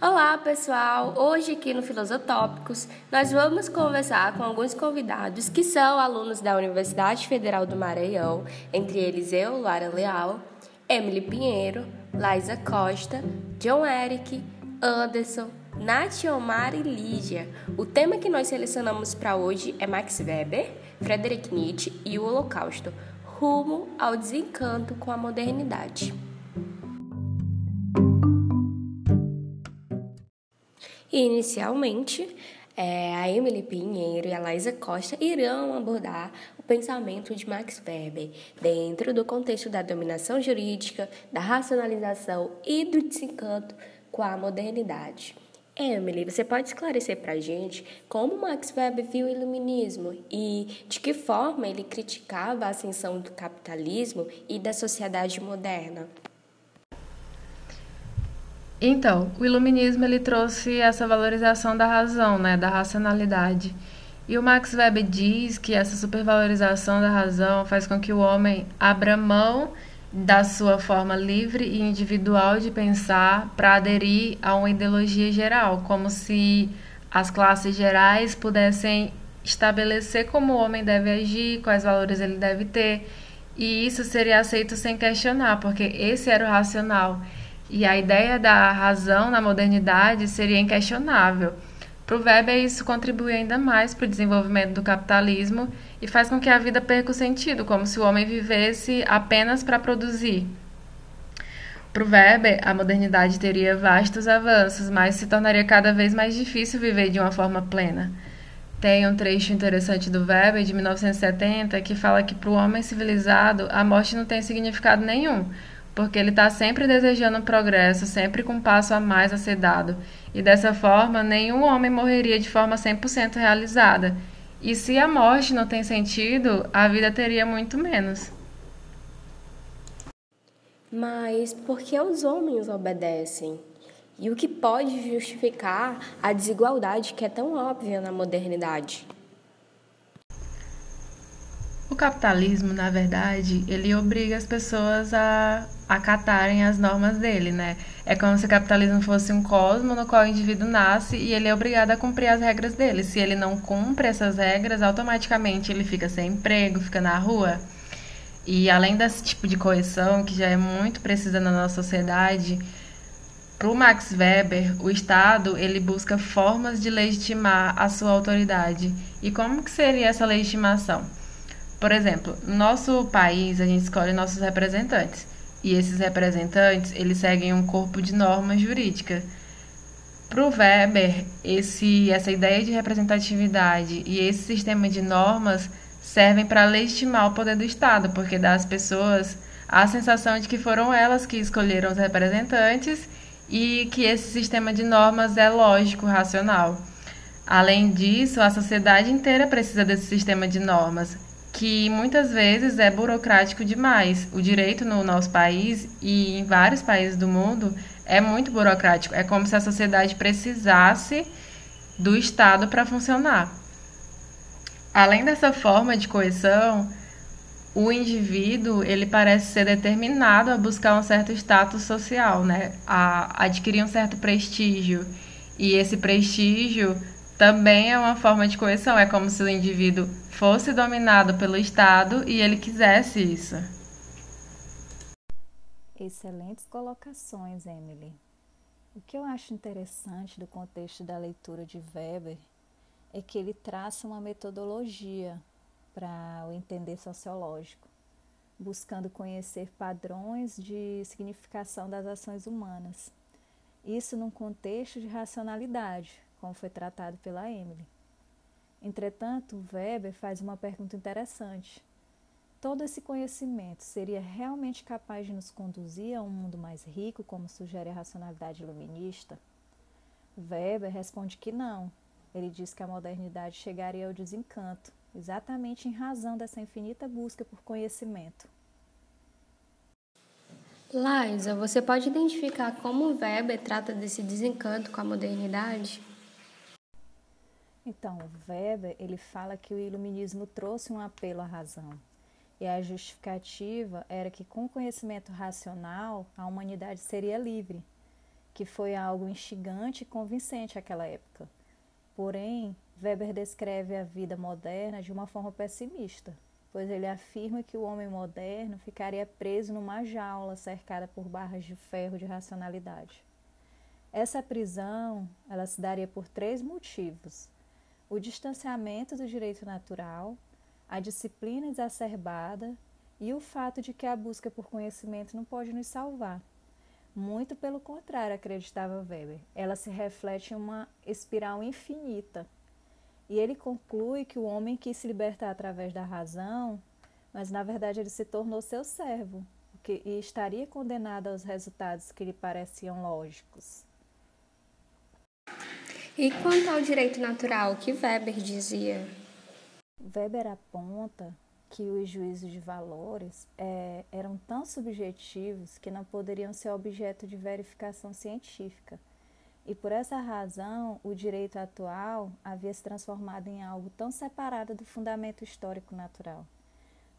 Olá, pessoal! Hoje aqui no Filosotópicos nós vamos conversar com alguns convidados que são alunos da Universidade Federal do Maranhão, entre eles eu, Lara Leal, Emily Pinheiro, Laisa Costa, John Eric, Anderson, Nath Omar e Lígia. O tema que nós selecionamos para hoje é Max Weber, Friedrich Nietzsche e o Holocausto, rumo ao desencanto com a modernidade. Inicialmente, é, a Emily Pinheiro e a Laisa Costa irão abordar o pensamento de Max Weber dentro do contexto da dominação jurídica, da racionalização e do desencanto com a modernidade. Emily, você pode esclarecer para a gente como Max Weber viu o iluminismo e de que forma ele criticava a ascensão do capitalismo e da sociedade moderna? Então, o iluminismo ele trouxe essa valorização da razão, né, da racionalidade. E o Max Weber diz que essa supervalorização da razão faz com que o homem abra mão da sua forma livre e individual de pensar para aderir a uma ideologia geral, como se as classes gerais pudessem estabelecer como o homem deve agir, quais valores ele deve ter, e isso seria aceito sem questionar, porque esse era o racional. E a ideia da razão na modernidade seria inquestionável. Para o Weber, isso contribui ainda mais para o desenvolvimento do capitalismo e faz com que a vida perca o sentido, como se o homem vivesse apenas para produzir. Para o Weber, a modernidade teria vastos avanços, mas se tornaria cada vez mais difícil viver de uma forma plena. Tem um trecho interessante do Weber, de 1970, que fala que para o homem civilizado a morte não tem significado nenhum, porque ele está sempre desejando progresso, sempre com um passo a mais a ser dado. E dessa forma, nenhum homem morreria de forma 100% realizada. E se a morte não tem sentido, a vida teria muito menos. Mas por que os homens obedecem? E o que pode justificar a desigualdade que é tão óbvia na modernidade? O capitalismo, na verdade, ele obriga as pessoas a acatarem as normas dele, né? É como se o capitalismo fosse um cosmo no qual o indivíduo nasce e ele é obrigado a cumprir as regras dele. Se ele não cumpre essas regras, automaticamente ele fica sem emprego, fica na rua. E além desse tipo de coerção, que já é muito precisa na nossa sociedade, para o Max Weber, o Estado ele busca formas de legitimar a sua autoridade. E como que seria essa legitimação? Por exemplo, no nosso país a gente escolhe nossos representantes e esses representantes eles seguem um corpo de normas jurídicas. Para o Weber, esse, essa ideia de representatividade e esse sistema de normas servem para legitimar o poder do Estado, porque dá às pessoas a sensação de que foram elas que escolheram os representantes e que esse sistema de normas é lógico, racional. Além disso, a sociedade inteira precisa desse sistema de normas, que muitas vezes é burocrático demais. O direito no nosso país e em vários países do mundo é muito burocrático. É como se a sociedade precisasse do Estado para funcionar. Além dessa forma de coesão, o indivíduo ele parece ser determinado a buscar um certo status social, né? a adquirir um certo prestígio. E esse prestígio também é uma forma de coerção. É como se o indivíduo fosse dominado pelo Estado e ele quisesse isso. Excelentes colocações, Emily. O que eu acho interessante do contexto da leitura de Weber é que ele traça uma metodologia para o entender sociológico, buscando conhecer padrões de significação das ações humanas. Isso num contexto de racionalidade, como foi tratado pela Emily. Entretanto, Weber faz uma pergunta interessante. Todo esse conhecimento seria realmente capaz de nos conduzir a um mundo mais rico, como sugere a racionalidade iluminista? Weber responde que não. Ele diz que a modernidade chegaria ao desencanto, exatamente em razão dessa infinita busca por conhecimento. Liza, você pode identificar como Weber trata desse desencanto com a modernidade? Então, Weber ele fala que o iluminismo trouxe um apelo à razão. E a justificativa era que com conhecimento racional a humanidade seria livre, que foi algo instigante e convincente àquela época. Porém, Weber descreve a vida moderna de uma forma pessimista, pois ele afirma que o homem moderno ficaria preso numa jaula cercada por barras de ferro de racionalidade. Essa prisão, ela se daria por três motivos: o distanciamento do direito natural, a disciplina exacerbada e o fato de que a busca por conhecimento não pode nos salvar. Muito pelo contrário, acreditava Weber. Ela se reflete em uma espiral infinita. E ele conclui que o homem quis se libertar através da razão, mas na verdade ele se tornou seu servo porque, e estaria condenado aos resultados que lhe pareciam lógicos. E quanto ao direito natural, que Weber dizia? Weber aponta que os juízos de valores é, eram tão subjetivos que não poderiam ser objeto de verificação científica. E por essa razão, o direito atual havia se transformado em algo tão separado do fundamento histórico natural.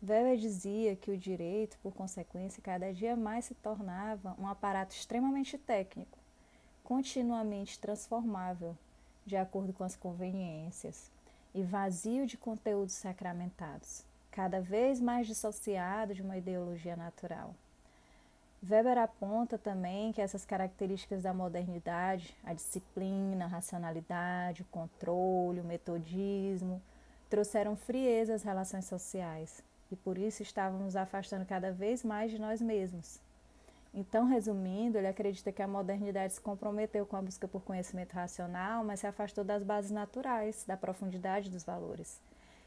Weber dizia que o direito, por consequência, cada dia mais se tornava um aparato extremamente técnico, continuamente transformável, de acordo com as conveniências, e vazio de conteúdos sacramentados cada vez mais dissociado de uma ideologia natural. Weber aponta também que essas características da modernidade, a disciplina, a racionalidade, o controle, o metodismo, trouxeram frieza às relações sociais e por isso estávamos afastando cada vez mais de nós mesmos. Então, resumindo, ele acredita que a modernidade se comprometeu com a busca por conhecimento racional, mas se afastou das bases naturais, da profundidade dos valores.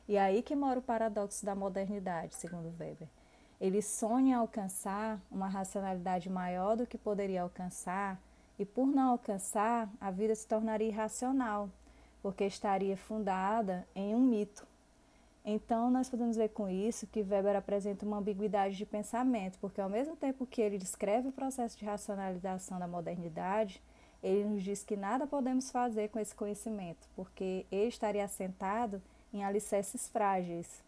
E aí que mora o paradoxo da modernidade, segundo Weber. Ele sonha alcançar uma racionalidade maior do que poderia alcançar, e por não alcançar, a vida se tornaria irracional, porque estaria fundada em um mito. Então, nós podemos ver com isso que Weber apresenta uma ambiguidade de pensamento, porque ao mesmo tempo que ele descreve o processo de racionalização da modernidade, ele nos diz que nada podemos fazer com esse conhecimento, porque ele estaria assentado em alicerces frágeis.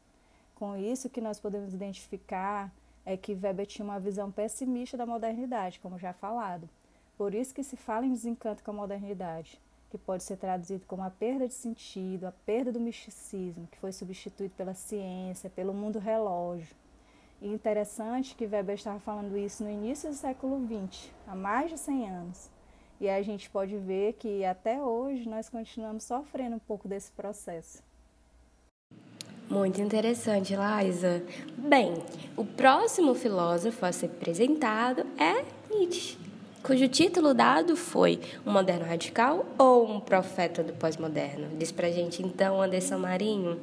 Com isso, que nós podemos identificar é que Weber tinha uma visão pessimista da modernidade, como já falado. Por isso que se fala em desencanto com a modernidade, que pode ser traduzido como a perda de sentido, a perda do misticismo, que foi substituído pela ciência, pelo mundo relógio. E interessante que Weber estava falando isso no início do século XX, há mais de 100 anos. E a gente pode ver que até hoje nós continuamos sofrendo um pouco desse processo. Muito interessante, Liza. Bem, o próximo filósofo a ser apresentado é Nietzsche, cujo título dado foi Um Moderno Radical ou Um Profeta do Pós-Moderno? Diz pra gente então, Anderson Marinho.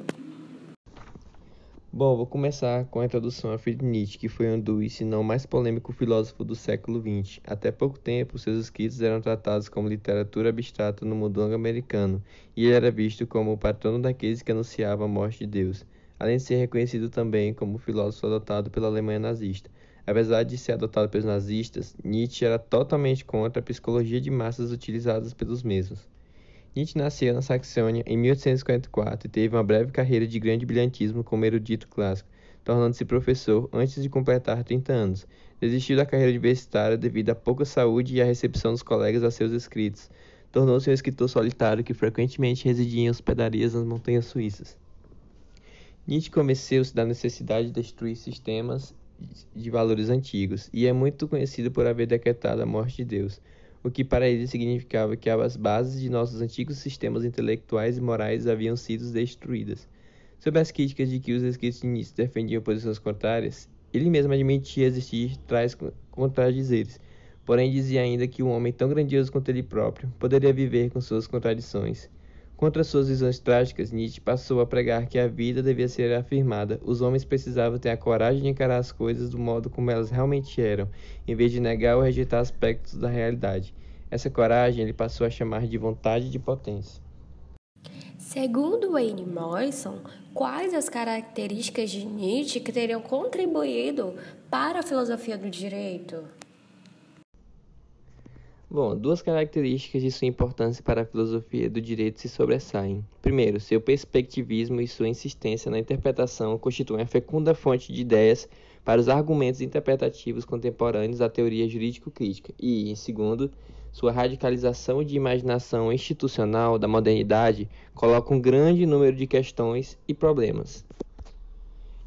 Bom, vou começar com a introdução a Friedrich Nietzsche, que foi um dos, se não mais polêmico filósofo do século XX. Até pouco tempo, seus escritos eram tratados como literatura abstrata no mundo anglo-americano, e ele era visto como o patrono daqueles que anunciavam a morte de Deus, além de ser reconhecido também como filósofo adotado pela Alemanha nazista. Apesar de ser adotado pelos nazistas, Nietzsche era totalmente contra a psicologia de massas utilizadas pelos mesmos. Nietzsche nasceu na Saxônia em 1844 e teve uma breve carreira de grande brilhantismo como erudito clássico, tornando-se professor antes de completar 30 anos. Desistiu da carreira universitária devido à pouca saúde e à recepção dos colegas a seus escritos. Tornou-se um escritor solitário que frequentemente residia em hospedarias nas montanhas suíças. Nietzsche convenceu-se da necessidade de destruir sistemas de valores antigos e é muito conhecido por haver decretado a morte de Deus o que para ele significava que as bases de nossos antigos sistemas intelectuais e morais haviam sido destruídas. Sob as críticas de que os escritos de Nietzsche defendiam posições contrárias, ele mesmo admitia existir tais contradizeres, porém dizia ainda que um homem tão grandioso quanto ele próprio poderia viver com suas contradições. Contra suas visões trágicas, Nietzsche passou a pregar que a vida devia ser afirmada. Os homens precisavam ter a coragem de encarar as coisas do modo como elas realmente eram, em vez de negar ou rejeitar aspectos da realidade. Essa coragem ele passou a chamar de vontade de potência. Segundo Wayne Morrison, quais as características de Nietzsche que teriam contribuído para a filosofia do direito? Bom, duas características de sua importância para a filosofia do direito se sobressaem. Primeiro, seu perspectivismo e sua insistência na interpretação constituem a fecunda fonte de ideias para os argumentos interpretativos contemporâneos da teoria jurídico-crítica. E, em segundo, sua radicalização de imaginação institucional da modernidade coloca um grande número de questões e problemas.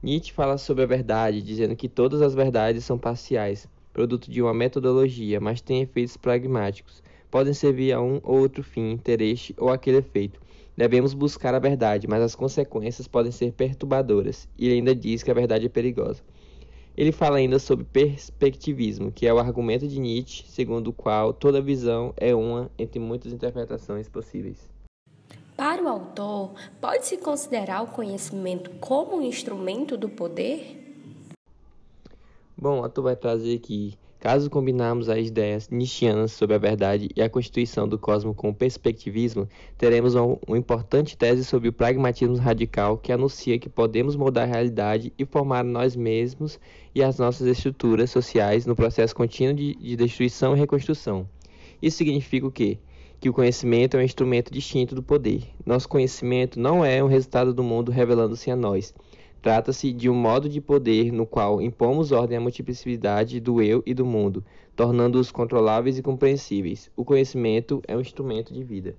Nietzsche fala sobre a verdade, dizendo que todas as verdades são parciais, produto de uma metodologia, mas têm efeitos pragmáticos. Podem servir a um ou outro fim, interesse ou aquele efeito. Devemos buscar a verdade, mas as consequências podem ser perturbadoras. E ele ainda diz que a verdade é perigosa. Ele fala ainda sobre perspectivismo, que é o argumento de Nietzsche, segundo o qual toda visão é uma entre muitas interpretações possíveis. Para o autor, pode-se considerar o conhecimento como um instrumento do poder? Bom, o autor vai trazer aqui Caso combinarmos as ideias nietzschianas sobre a verdade e a constituição do cosmos com o perspectivismo, teremos uma, importante tese sobre o pragmatismo radical que anuncia que podemos moldar a realidade e formar nós mesmos e as nossas estruturas sociais no processo contínuo de, de destruição e reconstrução. Isso significa o quê? Que o conhecimento é um instrumento distinto do poder. Nosso conhecimento não é um resultado do mundo revelando-se a nós, Trata-se de um modo de poder no qual impomos ordem à multiplicidade do eu e do mundo, tornando-os controláveis e compreensíveis. O conhecimento é um instrumento de vida.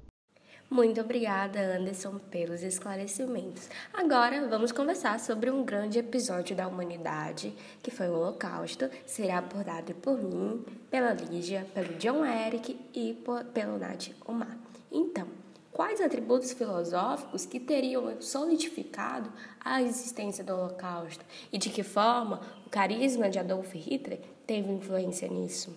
Muito obrigada, Anderson, pelos esclarecimentos. Agora vamos conversar sobre um grande episódio da humanidade, que foi o Holocausto. Será abordado por mim, pela Lígia, pelo John Eric e por, pelo Nath Omar. Então, quais atributos filosóficos que teriam solidificado a existência do Holocausto e de que forma o carisma de Adolf Hitler teve influência nisso.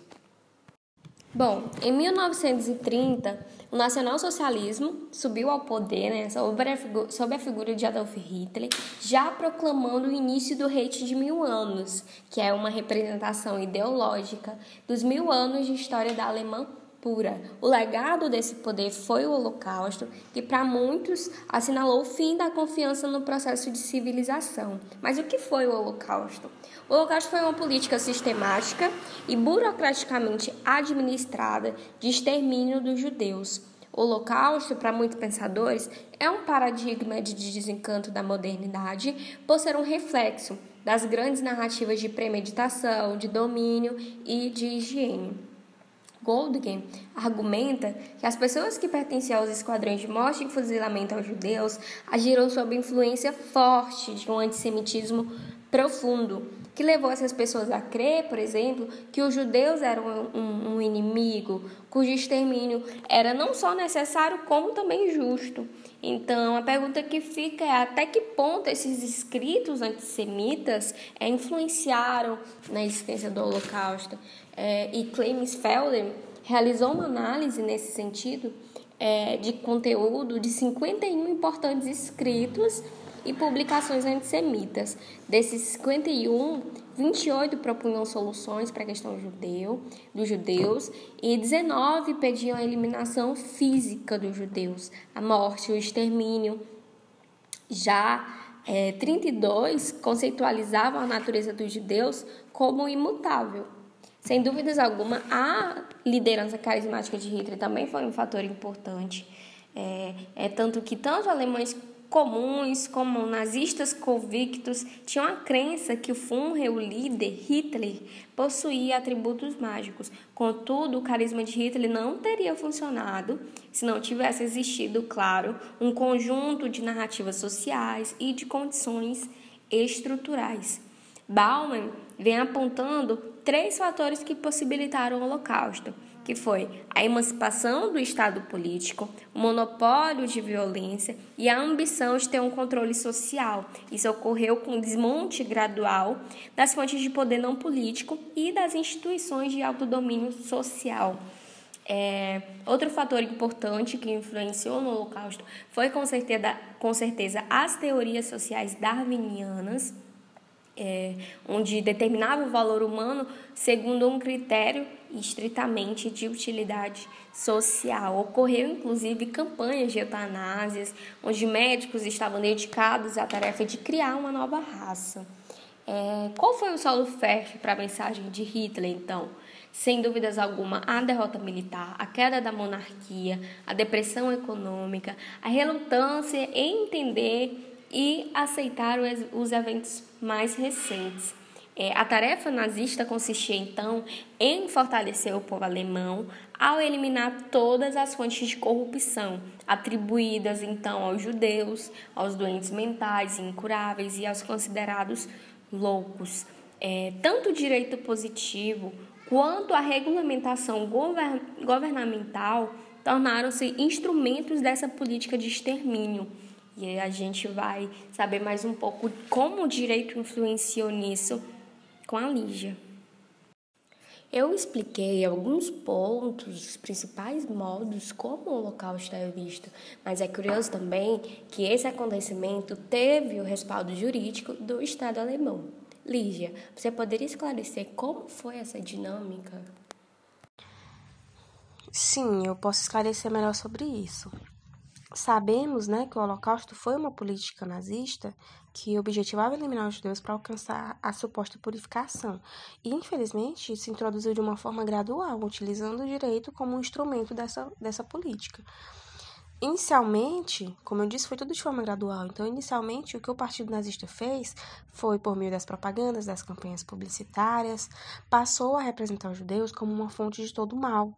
Bom, em 1930, o nacionalsocialismo subiu ao poder né, sob, a figura, sob a figura de Adolf Hitler, já proclamando o início do Reich de Mil Anos, que é uma representação ideológica dos mil anos de história da Alemanha pura. O legado desse poder foi o Holocausto, que para muitos assinalou o fim da confiança no processo de civilização. Mas o que foi o Holocausto? O Holocausto foi uma política sistemática e burocraticamente administrada de extermínio dos judeus. O Holocausto, para muitos pensadores, é um paradigma de desencanto da modernidade por ser um reflexo das grandes narrativas de premeditação, de domínio e de higiene. Goldgen argumenta que as pessoas que pertenciam aos esquadrões de morte e fuzilamento aos judeus agiram sob influência forte de um antissemitismo profundo, que levou essas pessoas a crer, por exemplo, que os judeus eram um, um inimigo, cujo extermínio era não só necessário, como também justo. Então, a pergunta que fica é até que ponto esses escritos antissemitas é, influenciaram na existência do Holocausto é, e Clemens Felder realizou uma análise nesse sentido é, de conteúdo de 51 importantes escritos e publicações antissemitas. Desses 51, 28 propunham soluções para a questão judeu, dos judeus e 19 pediam a eliminação física dos judeus, a morte, o extermínio. Já é, 32 conceitualizavam a natureza dos judeus como imutável sem dúvidas alguma, a liderança carismática de Hitler também foi um fator importante. É, é tanto que tanto alemães comuns como nazistas convictos tinham a crença que o Führer, o líder Hitler, possuía atributos mágicos. Contudo, o carisma de Hitler não teria funcionado se não tivesse existido, claro, um conjunto de narrativas sociais e de condições estruturais. Bauman vem apontando três fatores que possibilitaram o Holocausto, que foi a emancipação do Estado político, o monopólio de violência e a ambição de ter um controle social. Isso ocorreu com o desmonte gradual das fontes de poder não político e das instituições de autodomínio social. É, outro fator importante que influenciou no Holocausto foi com certeza, com certeza as teorias sociais darwinianas é, onde determinava o valor humano segundo um critério estritamente de utilidade social. Ocorreu inclusive campanhas de eutanásias, onde médicos estavam dedicados à tarefa de criar uma nova raça. É, qual foi o solo fértil para a mensagem de Hitler, então? Sem dúvidas alguma, a derrota militar, a queda da monarquia, a depressão econômica, a relutância em entender e aceitar os eventos mais recentes. É, a tarefa nazista consistia então em fortalecer o povo alemão ao eliminar todas as fontes de corrupção atribuídas então aos judeus, aos doentes mentais incuráveis e aos considerados loucos. É, tanto o direito positivo quanto a regulamentação govern governamental tornaram-se instrumentos dessa política de extermínio. E a gente vai saber mais um pouco como o direito influenciou nisso com a Lígia. Eu expliquei alguns pontos, os principais modos como o Holocausto é visto, mas é curioso também que esse acontecimento teve o respaldo jurídico do Estado alemão. Lígia, você poderia esclarecer como foi essa dinâmica? Sim, eu posso esclarecer melhor sobre isso. Sabemos né, que o Holocausto foi uma política nazista que objetivava eliminar os judeus para alcançar a suposta purificação. E, infelizmente, se introduziu de uma forma gradual, utilizando o direito como um instrumento dessa, dessa política. Inicialmente, como eu disse, foi tudo de forma gradual. Então, inicialmente, o que o Partido Nazista fez foi, por meio das propagandas, das campanhas publicitárias, passou a representar os judeus como uma fonte de todo mal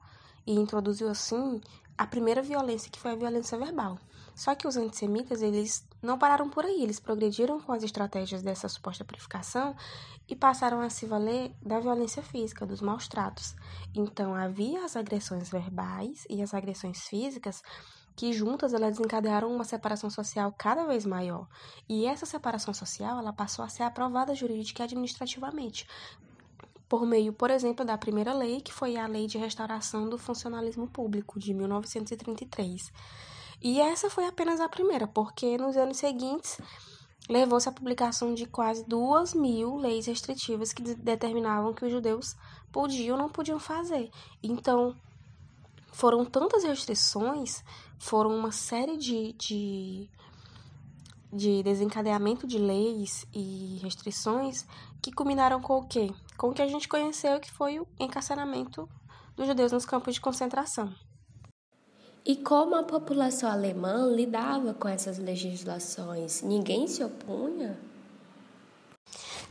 e introduziu, assim, a primeira violência, que foi a violência verbal. Só que os antissemitas, eles não pararam por aí, eles progrediram com as estratégias dessa suposta purificação e passaram a se valer da violência física, dos maus tratos. Então, havia as agressões verbais e as agressões físicas que juntas elas desencadearam uma separação social cada vez maior. E essa separação social, ela passou a ser aprovada jurídica e administrativamente, por meio, por exemplo, da primeira lei, que foi a Lei de Restauração do Funcionalismo Público, de 1933. E essa foi apenas a primeira, porque nos anos seguintes levou-se à publicação de quase duas mil leis restritivas que determinavam que os judeus podiam ou não podiam fazer. Então, foram tantas restrições, foram uma série de, de, de desencadeamento de leis e restrições que culminaram com o quê? Com o que a gente conheceu, que foi o encarceramento dos judeus nos campos de concentração. E como a população alemã lidava com essas legislações? Ninguém se opunha?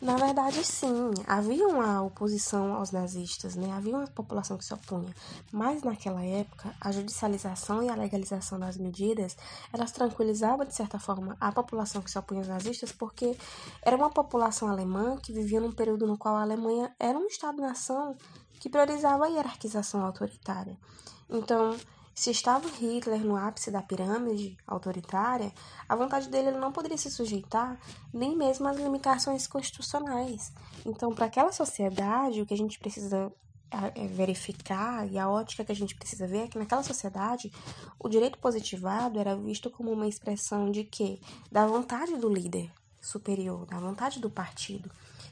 Na verdade, sim, havia uma oposição aos nazistas, né? havia uma população que se opunha, mas naquela época a judicialização e a legalização das medidas elas tranquilizavam de certa forma a população que se opunha aos nazistas, porque era uma população alemã que vivia num período no qual a Alemanha era um Estado-nação que priorizava a hierarquização autoritária. Então, se estava Hitler no ápice da pirâmide autoritária, a vontade dele não poderia se sujeitar nem mesmo às limitações constitucionais. Então, para aquela sociedade, o que a gente precisa é, verificar e a ótica que a gente precisa ver é que naquela sociedade o direito positivado era visto como uma expressão de quê? Da vontade do líder superior, da vontade do partido.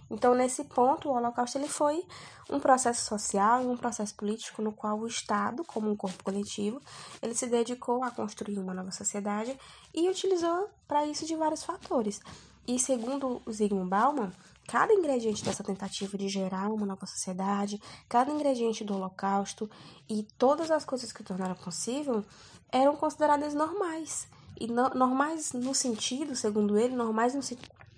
Então, nesse ponto, o Holocausto ele foi um processo social e um processo político no qual o Estado, como um corpo coletivo, ele se dedicou a construir uma nova sociedade e utilizou para isso de vários fatores. E segundo o Zygmunt Bauman, cada ingrediente dessa tentativa de gerar uma nova sociedade, cada ingrediente do Holocausto e todas as coisas que o tornaram possível eram consideradas normais. E no, normais no sentido, segundo ele, normais no,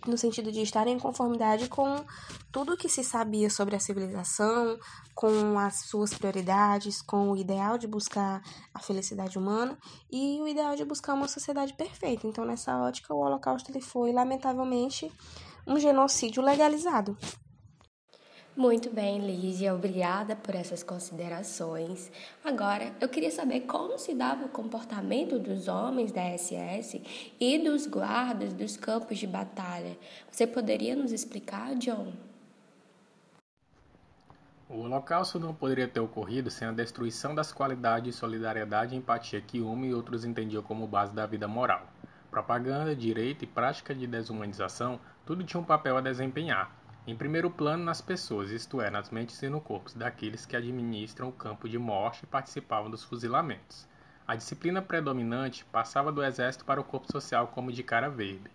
no sentido de estar em conformidade com tudo o que se sabia sobre a civilização, com as suas prioridades, com o ideal de buscar a felicidade humana e o ideal de buscar uma sociedade perfeita. Então, nessa ótica, o Holocausto ele foi, lamentavelmente, um genocídio legalizado. Muito bem, Lígia, obrigada por essas considerações. Agora, eu queria saber como se dava o comportamento dos homens da SS e dos guardas dos campos de batalha. Você poderia nos explicar, John? O Holocausto não poderia ter ocorrido sem a destruição das qualidades de solidariedade e empatia que uma e outros entendiam como base da vida moral. Propaganda, direito e prática de desumanização, tudo tinha um papel a desempenhar em primeiro plano nas pessoas, isto é, nas mentes e no corpo daqueles que administram o campo de morte e participavam dos fuzilamentos. A disciplina predominante passava do exército para o corpo social como de cara verde.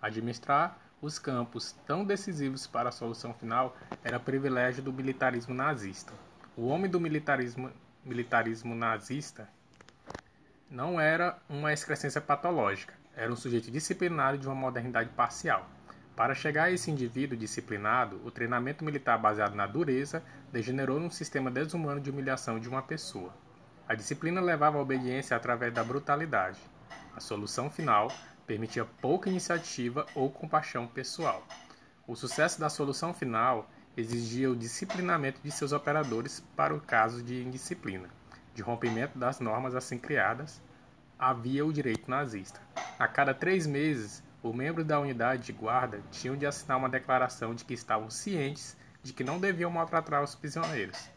Administrar os campos tão decisivos para a solução final era privilégio do militarismo nazista. O homem do militarismo, militarismo nazista não era uma excrescência patológica, era um sujeito disciplinado de uma modernidade parcial. Para chegar a esse indivíduo disciplinado, o treinamento militar baseado na dureza degenerou num sistema desumano de humilhação de uma pessoa. A disciplina levava à obediência através da brutalidade. A solução final permitia pouca iniciativa ou compaixão pessoal. O sucesso da solução final exigia o disciplinamento de seus operadores para o caso de indisciplina, de rompimento das normas assim criadas, havia o direito nazista. A cada três meses, os membros da unidade de guarda tinham de assinar uma declaração de que estavam cientes de que não deviam maltratar os prisioneiros.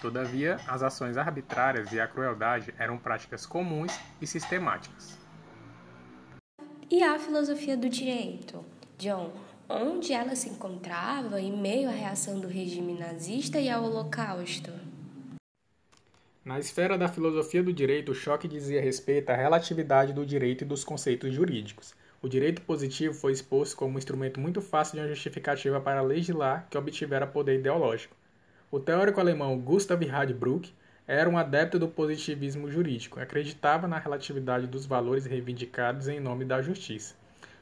Todavia, as ações arbitrárias e a crueldade eram práticas comuns e sistemáticas. E a filosofia do direito? John, onde ela se encontrava em meio à reação do regime nazista e ao Holocausto? Na esfera da filosofia do direito, o choque dizia respeito à relatividade do direito e dos conceitos jurídicos. O direito positivo foi exposto como um instrumento muito fácil de uma justificativa para legislar que obtivera poder ideológico. O teórico alemão Gustav Radbruch era um adepto do positivismo jurídico, acreditava na relatividade dos valores reivindicados em nome da justiça.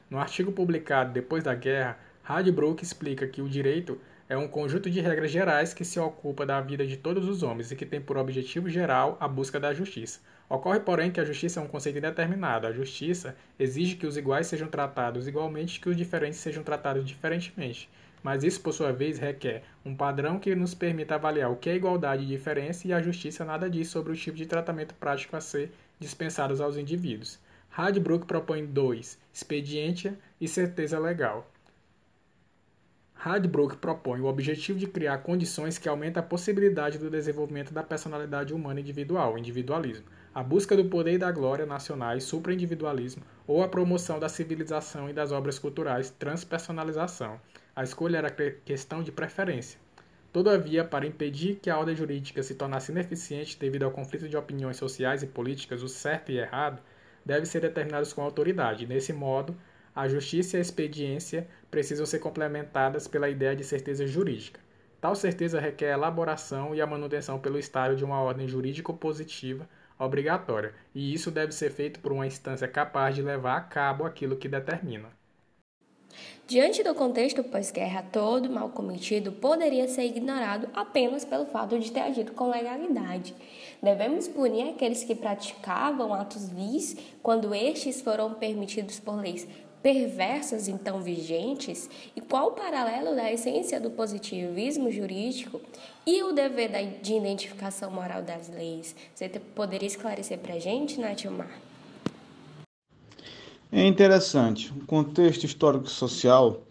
No artigo publicado depois da guerra, Radbruch explica que o direito é um conjunto de regras gerais que se ocupa da vida de todos os homens e que tem por objetivo geral a busca da justiça. Ocorre, porém, que a justiça é um conceito indeterminado. A justiça exige que os iguais sejam tratados igualmente e que os diferentes sejam tratados diferentemente. Mas isso, por sua vez, requer um padrão que nos permita avaliar o que é igualdade e diferença, e a justiça nada diz sobre o tipo de tratamento prático a ser dispensados aos indivíduos. Radbruch propõe dois: expediência e certeza legal. Radbruch propõe o objetivo de criar condições que aumentem a possibilidade do desenvolvimento da personalidade humana individual, individualismo, a busca do poder e da glória nacionais, supraindividualismo, ou a promoção da civilização e das obras culturais, transpersonalização. A escolha era questão de preferência. Todavia, para impedir que a ordem jurídica se tornasse ineficiente devido ao conflito de opiniões sociais e políticas, o certo e errado devem ser determinados com autoridade. Nesse modo, a justiça e a expediência precisam ser complementadas pela ideia de certeza jurídica. Tal certeza requer a elaboração e a manutenção pelo Estado de uma ordem jurídico-positiva obrigatória, e isso deve ser feito por uma instância capaz de levar a cabo aquilo que determina. Diante do contexto pós-guerra, todo mal cometido poderia ser ignorado apenas pelo fato de ter agido com legalidade. Devemos punir aqueles que praticavam atos vis quando estes foram permitidos por leis perversas então vigentes e qual o paralelo da essência do positivismo jurídico e o dever de identificação moral das leis? Você poderia esclarecer para a gente, Natilmar? É interessante. O contexto histórico-social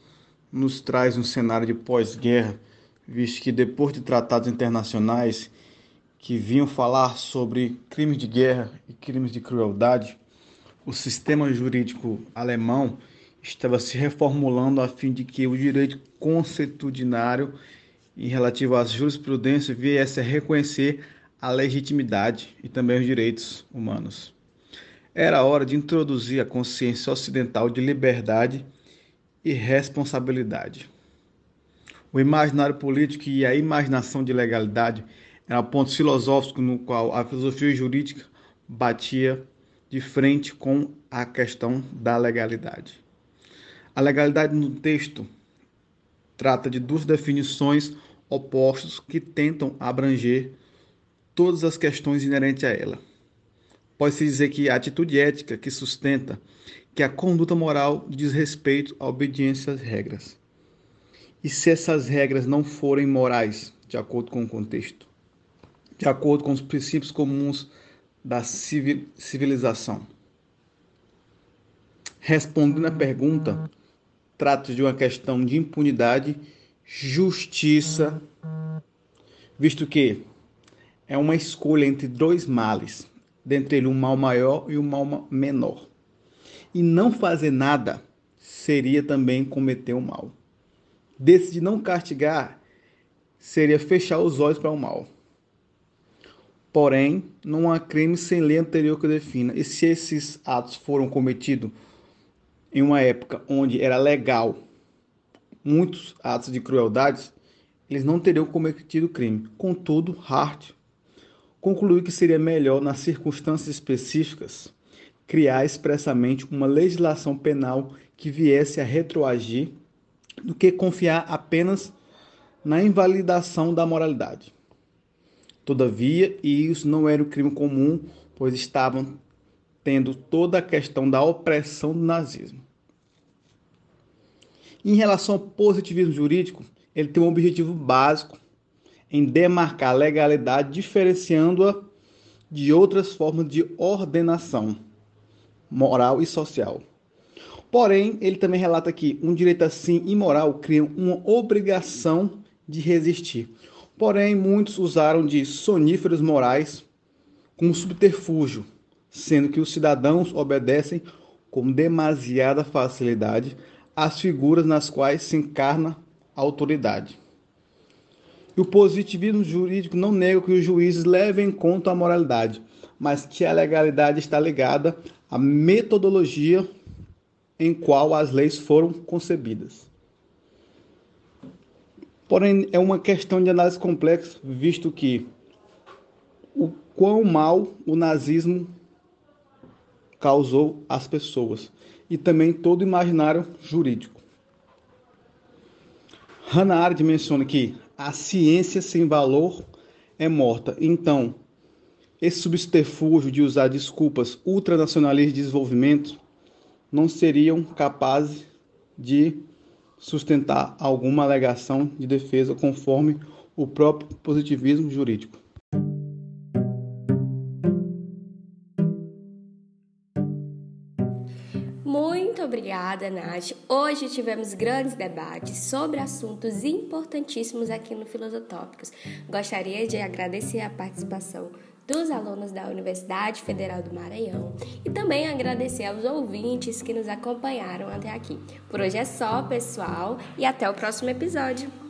nos traz um cenário de pós-guerra, visto que depois de tratados internacionais que vinham falar sobre crimes de guerra e crimes de crueldade, o sistema jurídico alemão estava se reformulando a fim de que o direito consuetudinário em relativo às jurisprudências viesse a reconhecer a legitimidade e também os direitos humanos. Era hora de introduzir a consciência ocidental de liberdade e responsabilidade. O imaginário político e a imaginação de legalidade eram pontos filosóficos no qual a filosofia jurídica batia de frente com a questão da legalidade. A legalidade no texto trata de duas definições opostas que tentam abranger todas as questões inerentes a ela. Pode-se dizer que a atitude ética que sustenta que a conduta moral diz respeito à obediência às regras. E se essas regras não forem morais, de acordo com o contexto, de acordo com os princípios comuns da civilização? Respondendo à pergunta, trata de uma questão de impunidade, justiça, visto que é uma escolha entre dois males, dentre eles um mal maior e um mal menor. E não fazer nada seria também cometer o um mal. Decidir não castigar seria fechar os olhos para o mal. Porém, não há crime sem lei anterior que defina. E se esses atos foram cometidos em uma época onde era legal muitos atos de crueldades, eles não teriam cometido crime. Contudo, Hart concluiu que seria melhor, nas circunstâncias específicas, criar expressamente uma legislação penal que viesse a retroagir do que confiar apenas na invalidação da moralidade. Todavia, isso não era um crime comum, pois estavam tendo toda a questão da opressão do nazismo. Em relação ao positivismo jurídico, ele tem um objetivo básico em demarcar a legalidade, diferenciando-a de outras formas de ordenação moral e social. Porém, ele também relata que um direito assim imoral cria uma obrigação de resistir. Porém, muitos usaram de soníferos morais como subterfúgio, sendo que os cidadãos obedecem com demasiada facilidade às figuras nas quais se encarna a autoridade. E o positivismo jurídico não nega que os juízes levem em conta a moralidade, mas que a legalidade está ligada à metodologia em qual as leis foram concebidas. Porém, é uma questão de análise complexa, visto que o quão mal o nazismo causou às pessoas e também todo o imaginário jurídico. Hannah Arendt menciona que a ciência sem valor é morta. Então, esse subterfúgio de usar desculpas ultranacionalistas de desenvolvimento não seriam capazes de sustentar alguma alegação de defesa conforme o próprio positivismo jurídico. Muito obrigada, Nath. Hoje tivemos grandes debates sobre assuntos importantíssimos aqui no Filosotópicos. Gostaria de agradecer a participação dos alunos da Universidade Federal do Maranhão e também agradecer aos ouvintes que nos acompanharam até aqui. Por hoje é só, pessoal, e até o próximo episódio.